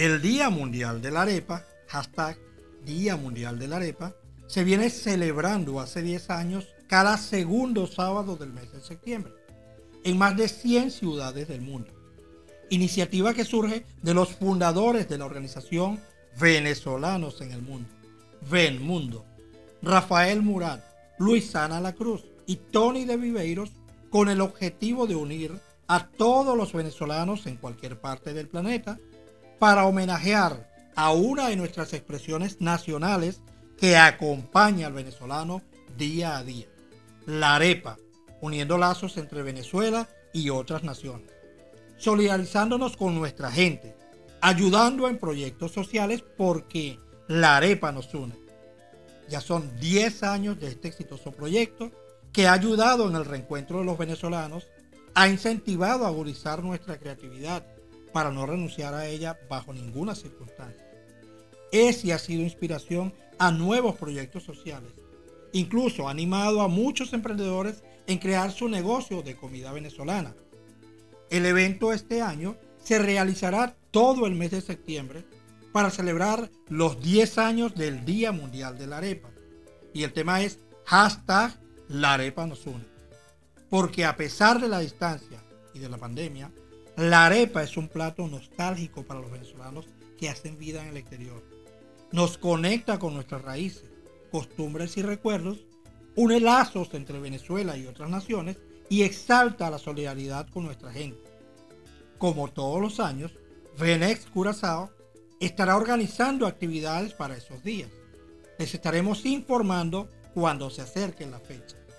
El Día Mundial de la Arepa, hashtag Día Mundial de la Arepa, se viene celebrando hace 10 años cada segundo sábado del mes de septiembre en más de 100 ciudades del mundo. Iniciativa que surge de los fundadores de la organización Venezolanos en el Mundo, Ven Mundo, Rafael Murat, Luisana La Cruz y Tony de Viveiros con el objetivo de unir a todos los venezolanos en cualquier parte del planeta para homenajear a una de nuestras expresiones nacionales que acompaña al venezolano día a día, la arepa, uniendo lazos entre Venezuela y otras naciones, solidarizándonos con nuestra gente, ayudando en proyectos sociales porque la arepa nos une. Ya son 10 años de este exitoso proyecto que ha ayudado en el reencuentro de los venezolanos, ha incentivado a agudizar nuestra creatividad para no renunciar a ella bajo ninguna circunstancia. Es y ha sido inspiración a nuevos proyectos sociales. Incluso ha animado a muchos emprendedores en crear su negocio de comida venezolana. El evento este año se realizará todo el mes de septiembre para celebrar los 10 años del Día Mundial de la Arepa. Y el tema es hashtag La Arepa nos une. Porque a pesar de la distancia y de la pandemia, la arepa es un plato nostálgico para los venezolanos que hacen vida en el exterior. Nos conecta con nuestras raíces, costumbres y recuerdos, une lazos entre Venezuela y otras naciones y exalta la solidaridad con nuestra gente. Como todos los años, Venex Curazao estará organizando actividades para esos días. Les estaremos informando cuando se acerque la fecha.